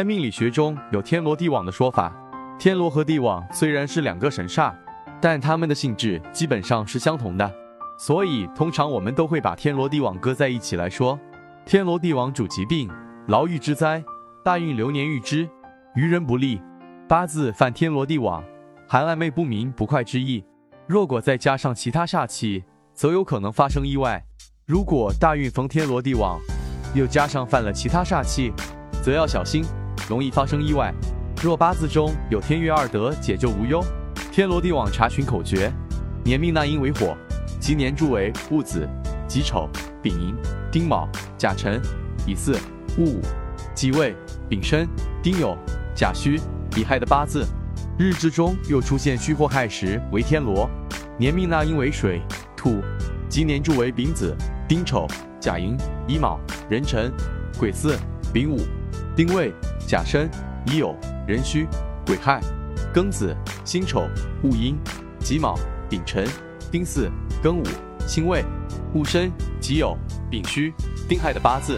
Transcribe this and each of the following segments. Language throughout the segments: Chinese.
在命理学中有天罗地网的说法，天罗和地网虽然是两个神煞，但它们的性质基本上是相同的，所以通常我们都会把天罗地网搁在一起来说。天罗地网主疾病、牢狱之灾、大运流年遇之、于人不利。八字犯天罗地网，含暧昧不明、不快之意。若果再加上其他煞气，则有可能发生意外。如果大运逢天罗地网，又加上犯了其他煞气，则要小心，容易发生意外。若八字中有天月二德，解救无忧。天罗地网查询口诀：年命纳音为火，吉年柱为戊子、己丑、丙寅、丁卯、甲辰、乙巳、戊午。己未、丙申、丁酉、甲戌、乙亥的八字，日支中又出现戌或亥时为天罗。年命纳音为水、土，吉年柱为丙子、丁丑、甲寅、乙卯、壬辰、癸巳、丙午、丁未、甲申、乙酉、壬戌、癸亥、庚子、辛丑、戊寅、己卯、丙辰、丁巳、庚午、辛未、戊申、己酉、丙戌、丁亥的八字，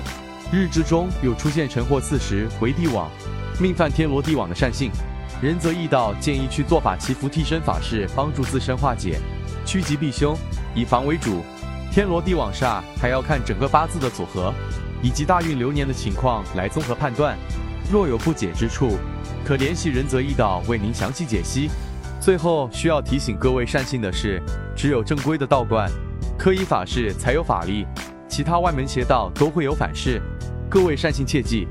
日支中有出现辰或巳时为地网，命犯天罗地网的善性，人则易道建议去做法祈福替身法事，帮助自身化解，趋吉避凶，以防为主。天罗地网煞还要看整个八字的组合，以及大运流年的情况来综合判断。若有不解之处，可联系仁泽易道为您详细解析。最后需要提醒各位善信的是，只有正规的道观、科仪法事才有法力，其他外门邪道都会有反噬。各位善信切记，